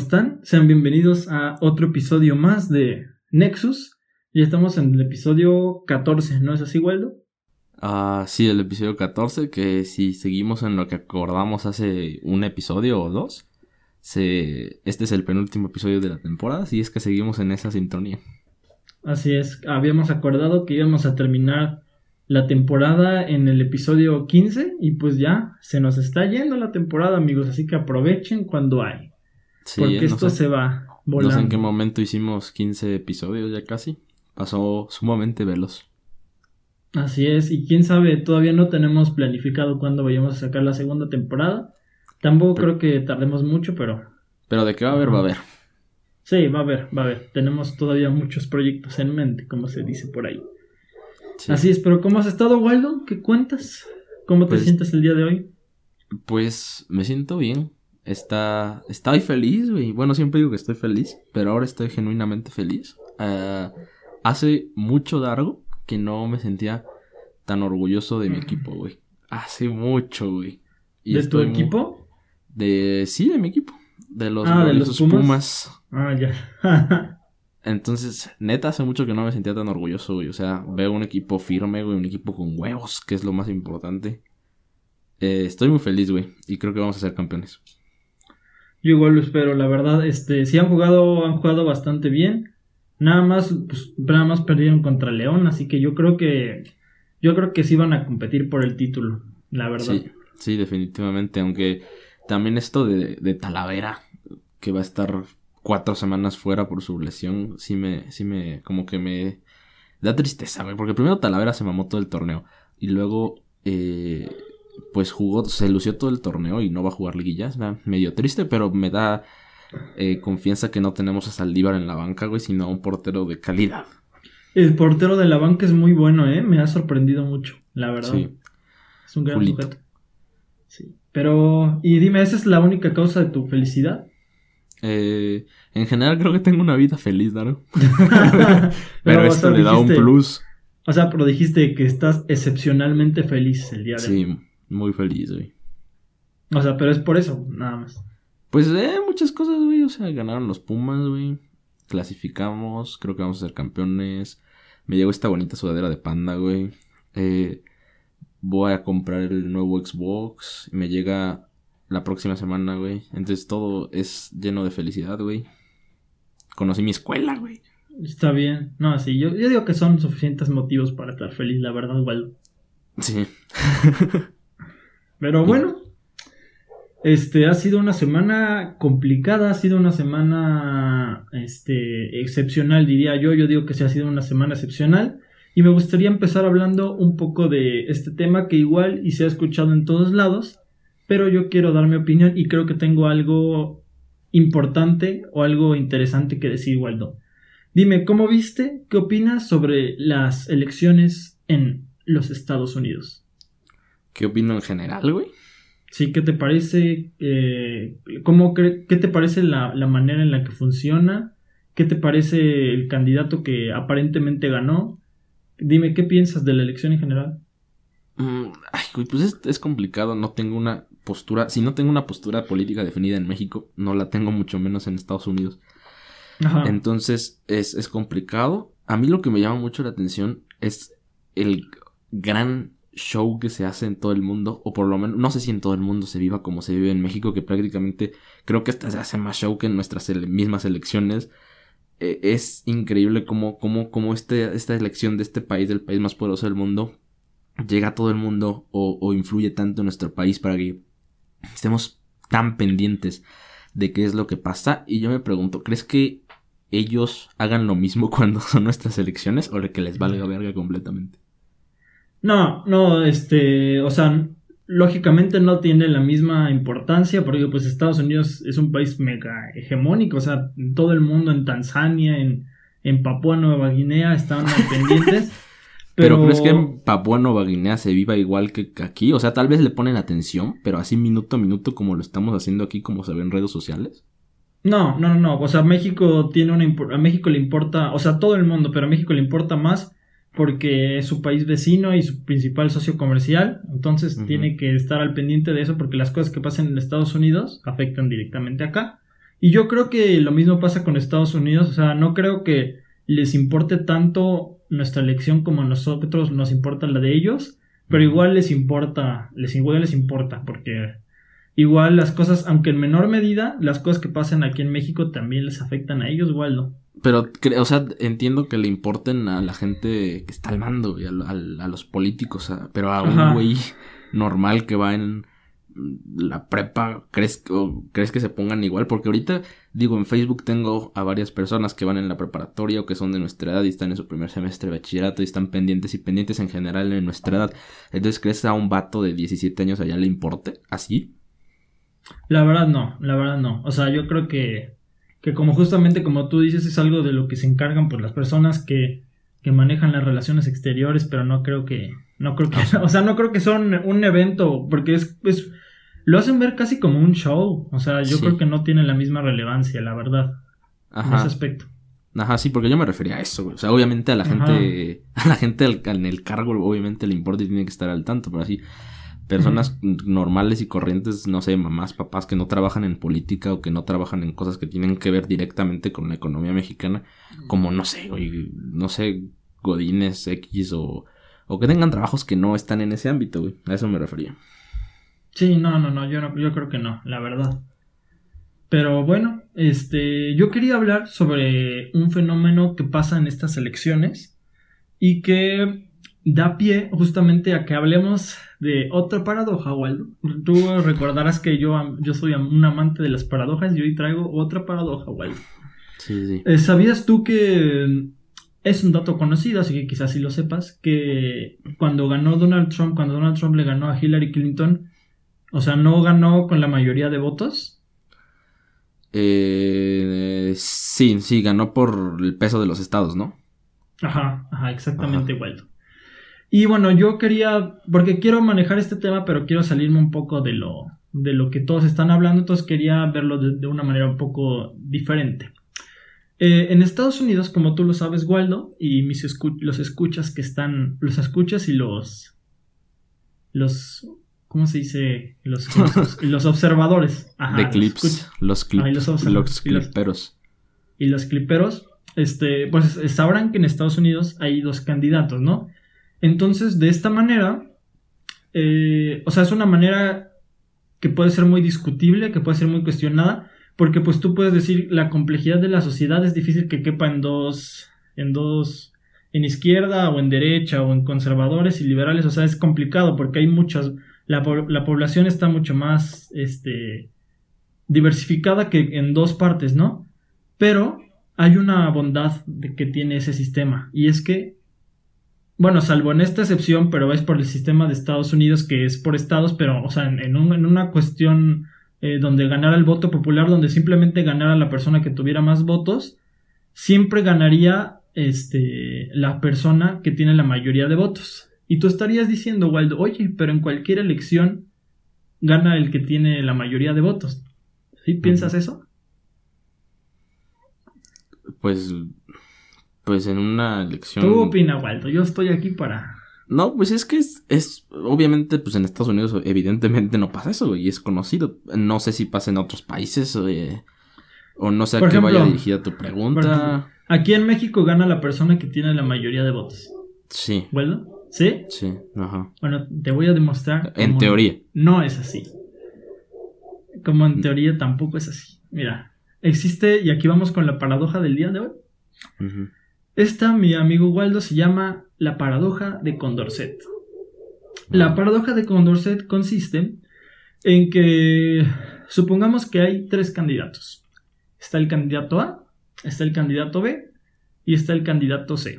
están? Sean bienvenidos a otro episodio más de Nexus. Ya estamos en el episodio 14, ¿no es así, Waldo? Ah, sí, el episodio 14, que si seguimos en lo que acordamos hace un episodio o dos, se... este es el penúltimo episodio de la temporada, si es que seguimos en esa sintonía. Así es, habíamos acordado que íbamos a terminar la temporada en el episodio 15 y pues ya se nos está yendo la temporada, amigos, así que aprovechen cuando hay. Porque esto se va volando. No sé en qué momento hicimos 15 episodios ya casi. Pasó sumamente veloz. Así es, y quién sabe, todavía no tenemos planificado cuándo vayamos a sacar la segunda temporada. Tampoco creo que tardemos mucho, pero... Pero de qué va a haber, va a haber. Sí, va a haber, va a haber. Tenemos todavía muchos proyectos en mente, como se dice por ahí. Así es, pero ¿cómo has estado, Waldo? ¿Qué cuentas? ¿Cómo te pues sientes el día de hoy? Pues me siento bien. Está, estoy feliz, güey. Bueno, siempre digo que estoy feliz, pero ahora estoy genuinamente feliz. Uh, hace mucho largo que no me sentía tan orgulloso de mi equipo, güey. Hace mucho, güey. ¿De tu equipo? De, sí, de mi equipo. De los, ah, de los Pumas. Ah, ya. Entonces, neta, hace mucho que no me sentía tan orgulloso, güey. O sea, veo un equipo firme, güey, un equipo con huevos, que es lo más importante. Eh, estoy muy feliz, güey, y creo que vamos a ser campeones. Yo igual lo espero, la verdad, este, sí han jugado, han jugado bastante bien. Nada más, pues, nada más perdieron contra León, así que yo creo que, yo creo que sí van a competir por el título, la verdad. Sí, definitivamente, aunque también esto de, de Talavera, que va a estar cuatro semanas fuera por su lesión, sí me, sí me, como que me da tristeza, porque primero Talavera se mamó todo el torneo y luego, eh, pues jugó, se lució todo el torneo y no va a jugar liguillas, medio triste, pero me da eh, confianza que no tenemos a Saldívar en la banca, güey, sino a un portero de calidad. El portero de la banca es muy bueno, ¿eh? Me ha sorprendido mucho, la verdad. Sí. Es un gran sujeto. Sí. Pero, y dime, ¿esa es la única causa de tu felicidad? Eh, en general creo que tengo una vida feliz, ¿no? pero, esto le da un plus. O sea, pero dijiste que estás excepcionalmente feliz el día de hoy. Sí, muy feliz, güey. O sea, pero es por eso, nada más. Pues eh, muchas cosas, güey. O sea, ganaron los Pumas, güey. Clasificamos. Creo que vamos a ser campeones. Me llegó esta bonita sudadera de panda, güey. Eh, voy a comprar el nuevo Xbox. Me llega la próxima semana, güey. Entonces todo es lleno de felicidad, güey. Conocí mi escuela, güey. Está bien. No, sí, yo, yo digo que son suficientes motivos para estar feliz, la verdad, igual. Sí. Pero bueno, este, ha sido una semana complicada, ha sido una semana, este, excepcional, diría yo. Yo digo que sí ha sido una semana excepcional. Y me gustaría empezar hablando un poco de este tema que igual y se ha escuchado en todos lados, pero yo quiero dar mi opinión y creo que tengo algo importante o algo interesante que decir, Waldo. Dime, ¿cómo viste? ¿Qué opinas sobre las elecciones en los Estados Unidos? ¿Qué opino en general, güey? Sí, ¿qué te parece? Eh, ¿cómo ¿Qué te parece la, manera en la que funciona? ¿Qué te parece el candidato que aparentemente ganó? Dime, ¿qué piensas de la elección en general? Mm, ay, pues es, es, complicado, no tengo una postura, si no tengo una postura política definida en México, no la tengo mucho menos en Estados Unidos. Ajá. Entonces es, es complicado. A mí lo que me llama mucho la atención es el gran show que se hace en todo el mundo, o por lo menos, no sé si en todo el mundo se viva como se vive en México, que prácticamente creo que hasta se hace más show que en nuestras mismas elecciones. E, es increíble cómo, cómo, cómo este, esta elección de este país, del país más poderoso del mundo, llega a todo el mundo o, o influye tanto en nuestro país para que estemos tan pendientes de qué es lo que pasa. Y yo me pregunto, ¿crees que ellos hagan lo mismo cuando son nuestras elecciones o que les valga verga completamente? No, no, este, o sea, lógicamente no tiene la misma importancia porque pues Estados Unidos es un país mega hegemónico, o sea, en todo el mundo, en Tanzania, en, en Papúa Nueva Guinea están pendientes. Pero... pero ¿crees que en Papúa Nueva Guinea se viva igual que aquí? O sea, tal vez le ponen atención, pero así minuto a minuto como lo estamos haciendo aquí, como se ve en redes sociales. No, no, no, no. O sea, México tiene una a México le importa, o sea, todo el mundo, pero a México le importa más porque es su país vecino y su principal socio comercial, entonces tiene que estar al pendiente de eso porque las cosas que pasan en Estados Unidos afectan directamente acá. Y yo creo que lo mismo pasa con Estados Unidos, o sea, no creo que les importe tanto nuestra elección como a nosotros nos importa la de ellos, pero igual les importa, les igual les importa, porque igual las cosas, aunque en menor medida, las cosas que pasan aquí en México también les afectan a ellos, Waldo. Pero, o sea, entiendo que le importen a la gente que está al mando y a, los políticos, pero a un güey normal que va en la prepa, ¿crees, ¿crees que se pongan igual? Porque ahorita, digo, en Facebook tengo a varias personas que van en la preparatoria o que son de nuestra edad y están en su primer semestre de bachillerato y están pendientes y pendientes en general en nuestra edad. Entonces, ¿crees a un vato de 17 años allá le importe? ¿Así? La verdad no, la verdad no. O sea, yo creo que, que como justamente como tú dices, es algo de lo que se encargan por las personas que, que manejan las relaciones exteriores, pero no creo que, no creo que, o sea, no creo que son un evento, porque es, es lo hacen ver casi como un show. O sea, yo creo que no tiene la misma relevancia, la verdad. Ajá. En ese aspecto. Ajá, sí, porque yo me refería a eso, O sea, obviamente a la gente, a la gente en el cargo, obviamente le importa y tiene que estar al tanto, pero así, personas normales y corrientes, no sé, mamás, papás que no trabajan en política o que no trabajan en cosas que tienen que ver directamente con la economía mexicana, como, no sé, no sé, Godines X o, o que tengan trabajos que no están en ese ámbito, güey. A eso me refería. Sí, no, no, no, yo, no, yo creo que no, la verdad. Pero bueno, este, yo quería hablar sobre un fenómeno que pasa en estas elecciones y que da pie justamente a que hablemos de otra paradoja, Waldo. Tú recordarás que yo, yo soy un amante de las paradojas y hoy traigo otra paradoja, Waldo. Sí, sí. Eh, ¿Sabías tú que es un dato conocido, así que quizás si lo sepas, que cuando ganó Donald Trump, cuando Donald Trump le ganó a Hillary Clinton, o sea, no ganó con la mayoría de votos. Eh, sí, sí, ganó por el peso de los estados, ¿no? Ajá, ajá, exactamente igual. Y bueno, yo quería, porque quiero manejar este tema, pero quiero salirme un poco de lo, de lo que todos están hablando, entonces quería verlo de, una manera un poco diferente. Eh, en Estados Unidos, como tú lo sabes, Waldo, y mis los escuchas que están, los escuchas y los, los ¿Cómo se dice? Los, los, observadores. Ajá, de clips. Los, clips. los, cliperos. Y los cliperos, este, pues sabrán que en Estados Unidos hay dos candidatos, ¿no? Entonces, de esta manera, eh, o sea, es una manera que puede ser muy discutible, que puede ser muy cuestionada, porque pues tú puedes decir la complejidad de la sociedad es difícil que quepa en dos, en dos, en izquierda o en derecha o en conservadores y liberales, o sea, es complicado porque hay muchas la, población está mucho más este, diversificada que en dos partes, ¿no? Pero hay una bondad de que tiene ese sistema y es que, bueno, salvo en esta excepción, pero es por el sistema de Estados Unidos que es por estados, pero, o sea, en, una cuestión eh, donde ganara el voto popular, donde simplemente ganara la persona que tuviera más votos, siempre ganaría este, la persona que tiene la mayoría de votos. Y tú estarías diciendo, Waldo, oye, pero en cualquier elección gana el que tiene la mayoría de votos. ¿Sí? ¿Piensas eso? Pues, pues en una elección. Tú opina, Waldo, yo estoy aquí para. No, pues es que es, es, obviamente, pues en Estados Unidos evidentemente no pasa eso, y es conocido. No sé si pasa en otros países, eh, o no sé a qué vaya dirigida tu pregunta. aquí en México gana la persona que tiene la mayoría de votos. Sí. ¿Waldo? ¿Sí? Sí, ajá. Bueno, te voy a demostrar. En teoría. No es así. Como en teoría tampoco es así. Mira, existe, y aquí vamos con la paradoja del día de hoy. Esta, mi amigo Waldo, se llama la paradoja de Condorcet. La paradoja de Condorcet consiste en que supongamos que hay tres candidatos. Está el candidato A, está el candidato B y está el candidato C.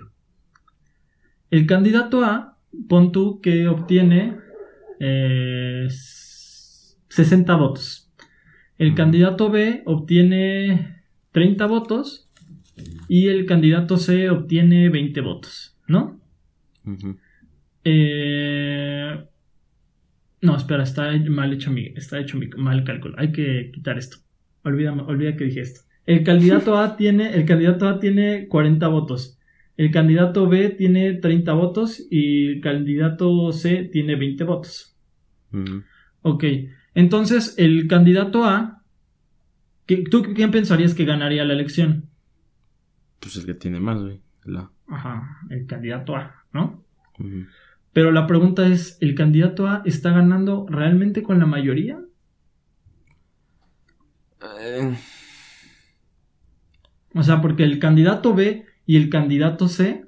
El candidato A, pon tú que obtiene 60 eh, votos. El candidato B obtiene 30 votos y el candidato C obtiene 20 votos, ¿no? Eh, no, espera, está mal hecho mi, está hecho mi, mal cálculo. Hay que quitar esto. Olvida, olvida que dije esto. El candidato A tiene, el candidato A tiene 40 votos. El candidato B tiene 30 votos y el candidato C tiene 20 votos. Ok, entonces el candidato A ¿Tú quién pensarías que ganaría la elección? Pues el que tiene más, güey. Ajá, el candidato A, ¿no? Pero la pregunta es, ¿el candidato A está ganando realmente con la mayoría? Eh. O sea, porque el candidato B y el candidato C,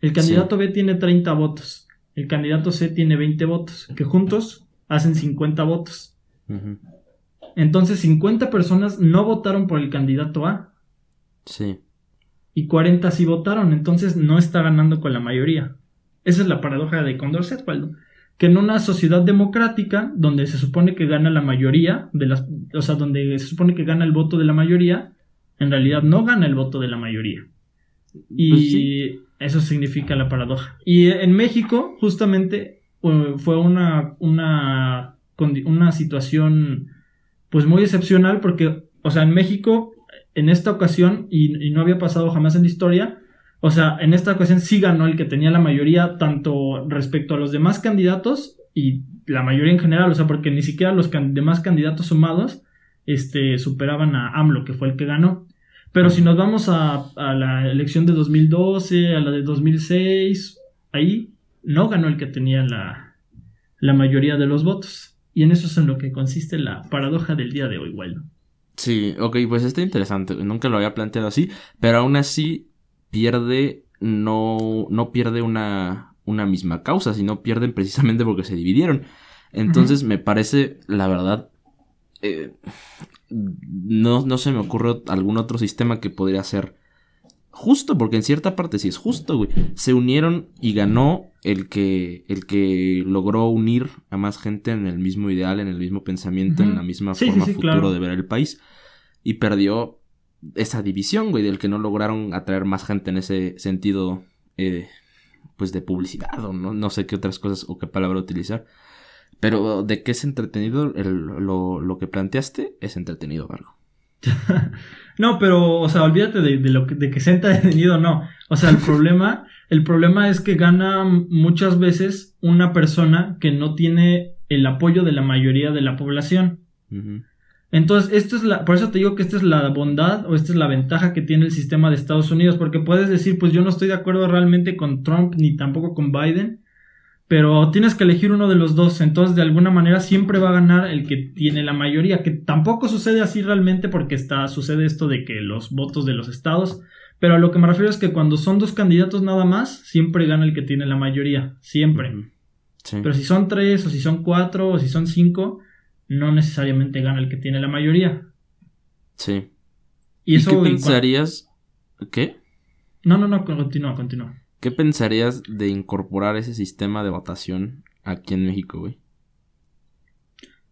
el candidato B tiene 30 votos, el candidato C tiene 20 votos, que juntos hacen 50 votos. Entonces 50 personas no votaron por el candidato A. Sí. Y 40 sí votaron, entonces no está ganando con la mayoría. Esa es la paradoja de Condorcet, Waldo. Que en una sociedad democrática, donde se supone que gana la mayoría de las. O sea, donde se supone que gana el voto de la mayoría, en realidad no gana el voto de la mayoría. Y pues eso significa la paradoja. Y en México, justamente, fue una, una, una situación pues muy excepcional porque, o sea, en México, en esta ocasión, y, no había pasado jamás en la historia, o sea, en esta ocasión sí ganó el que tenía la mayoría, tanto respecto a los demás candidatos y la mayoría en general, o sea, porque ni siquiera los demás candidatos sumados este, superaban a AMLO, que fue el que ganó. Pero si nos vamos a, la elección de 2012, a la de 2006, ahí no ganó el que tenía la, la mayoría de los votos. Y en eso es en lo que consiste la paradoja del día de hoy, Waldo. Sí, ok, pues está interesante. Nunca lo había planteado así, pero aún así pierde, no, no pierde una, una misma causa, sino pierden precisamente porque se dividieron. Entonces me parece, la verdad, eh, no, no se me ocurre algún otro sistema que podría ser justo, porque en cierta parte sí es justo, güey. Se unieron y ganó el que, el que logró unir a más gente en el mismo ideal, en el mismo pensamiento, en la misma forma futuro de ver el país. Y perdió esa división, güey, del que no lograron atraer más gente en ese sentido, eh, pues de publicidad o no, no sé qué otras cosas o qué palabra utilizar. Pero de qué es entretenido el, lo, lo que planteaste, es entretenido, algo. no, pero, o sea, olvídate de, lo que, de que sea entretenido no. O sea, el problema, el problema es que gana muchas veces una persona que no tiene el apoyo de la mayoría de la población. Entonces, esto es la, por eso te digo que esta es la bondad o esta es la ventaja que tiene el sistema de Estados Unidos, porque puedes decir, pues yo no estoy de acuerdo realmente con Trump ni tampoco con Biden, pero tienes que elegir uno de los dos, entonces de alguna manera siempre va a ganar el que tiene la mayoría, que tampoco sucede así realmente porque está, sucede esto de que los votos de los estados, pero a lo que me refiero es que cuando son dos candidatos nada más, siempre gana el que tiene la mayoría, siempre. Pero si son tres, o si son cuatro, o si son cinco, no necesariamente gana el que tiene la mayoría. Sí. ¿Y, eso, qué pensarías? ¿Qué? No, no, no, continúa, continúa. ¿Qué pensarías de incorporar ese sistema de votación aquí en México, güey?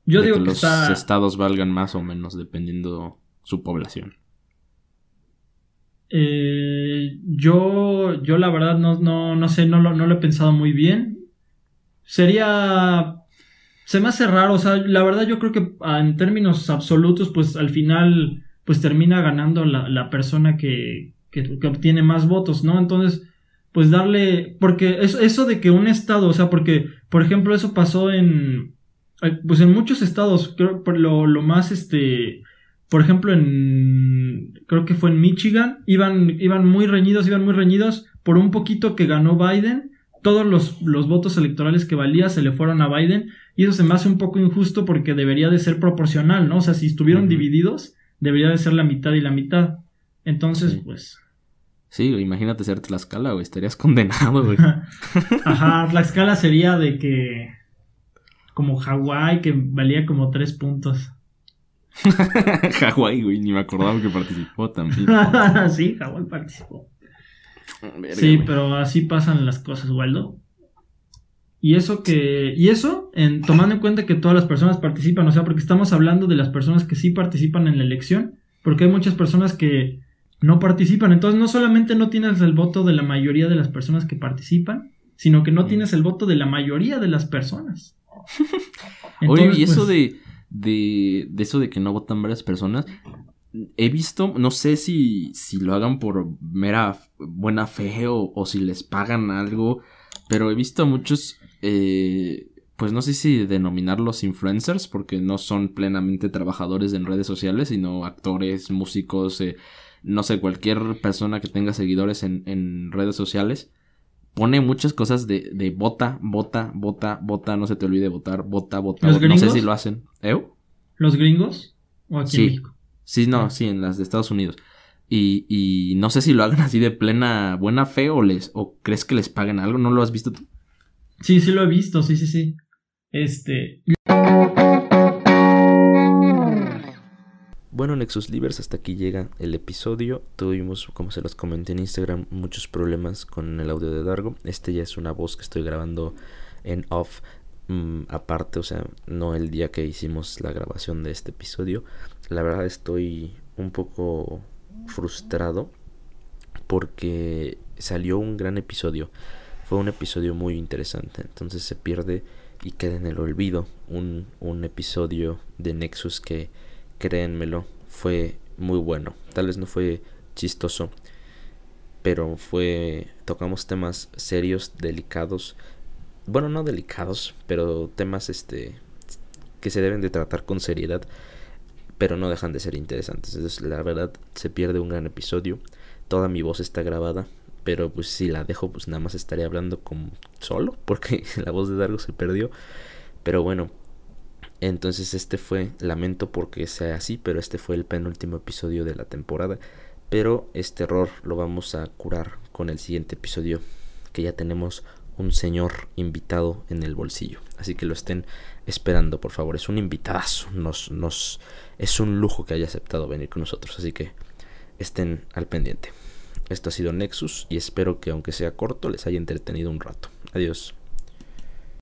Yo digo que, los estados valgan más o menos dependiendo su población. Eh, yo, yo la verdad no, no, no sé, no lo, no lo he pensado muy bien. Sería se me hace raro, o sea, la verdad yo creo que ah, en términos absolutos, pues al final, pues termina ganando la, persona que, que, obtiene más votos, ¿no? Entonces, pues darle, porque eso, eso de que un estado, o sea, porque, por ejemplo, eso pasó en, pues en muchos estados, creo, por lo, lo más, este, por ejemplo, en, creo que fue en Michigan, iban, iban muy reñidos, iban muy reñidos, por un poquito que ganó Biden, todos los, los votos electorales que valía se le fueron a Biden, y eso se me hace un poco injusto porque debería de ser proporcional, ¿no? O sea, si estuvieron divididos, debería de ser la mitad y la mitad. Entonces, pues, Sí, imagínate ser Tlaxcala, güey, estarías condenado, güey. Ajá, Tlaxcala sería de que. Como Hawái, que valía como tres puntos. Hawái, güey, ni me acordaba que participó también. sí, Hawái participó. sí, pero así pasan las cosas, Waldo. Y eso que. Y eso, en, tomando en cuenta que todas las personas participan, o sea, porque estamos hablando de las personas que sí participan en la elección, porque hay muchas personas que no participan. Entonces no solamente no tienes el voto de la mayoría de las personas que participan, sino que no tienes el voto de la mayoría de las personas. Oye, y eso pues, de, de, de, eso de que no votan varias personas, he visto, no sé si, si lo hagan por mera buena fe o, o si les pagan algo, pero he visto a muchos, eh, pues no sé si denominarlos influencers, porque no son plenamente trabajadores en redes sociales, sino actores, músicos, eh, no sé, cualquier persona que tenga seguidores en, en redes sociales, pone muchas cosas de, de vota, vota, vota, vota, no se te olvide votar, vota, vota, ¿Los no sé si lo hacen. ¿Eh? ¿Los gringos? ¿O aquí sí. en México? Sí, no, ah. sí, en las de Estados Unidos. Y, y no sé si lo hagan así de plena buena fe o les o crees que les paguen algo, ¿no lo has visto tú? Sí, sí lo he visto, sí, sí, sí. Este. Bueno, Nexus Livers, hasta aquí llega el episodio. Tuvimos, como se los comenté en Instagram, muchos problemas con el audio de Dargo. Este ya es una voz que estoy grabando en off mm, aparte, o sea, no el día que hicimos la grabación de este episodio. La verdad estoy un poco frustrado porque salió un gran episodio. Fue un episodio muy interesante. Entonces se pierde y queda en el olvido un, un episodio de Nexus que, créanmelo, fue muy bueno. Tal vez no fue chistoso, pero fue tocamos temas serios, delicados. Bueno, no delicados, pero temas este que se deben de tratar con seriedad, pero no dejan de ser interesantes. Entonces, la verdad se pierde un gran episodio. Toda mi voz está grabada, pero pues si la dejo, pues nada más estaré hablando como solo, porque la voz de Dargo se perdió. Pero bueno, entonces este fue, lamento porque sea así, pero este fue el penúltimo episodio de la temporada. Pero este error lo vamos a curar con el siguiente episodio, que ya tenemos un señor invitado en el bolsillo. Así que lo estén esperando, por favor. Es un invitadazo. Nos, nos, es un lujo que haya aceptado venir con nosotros. Así que estén al pendiente. Esto ha sido Nexus y espero que aunque sea corto les haya entretenido un rato. Adiós.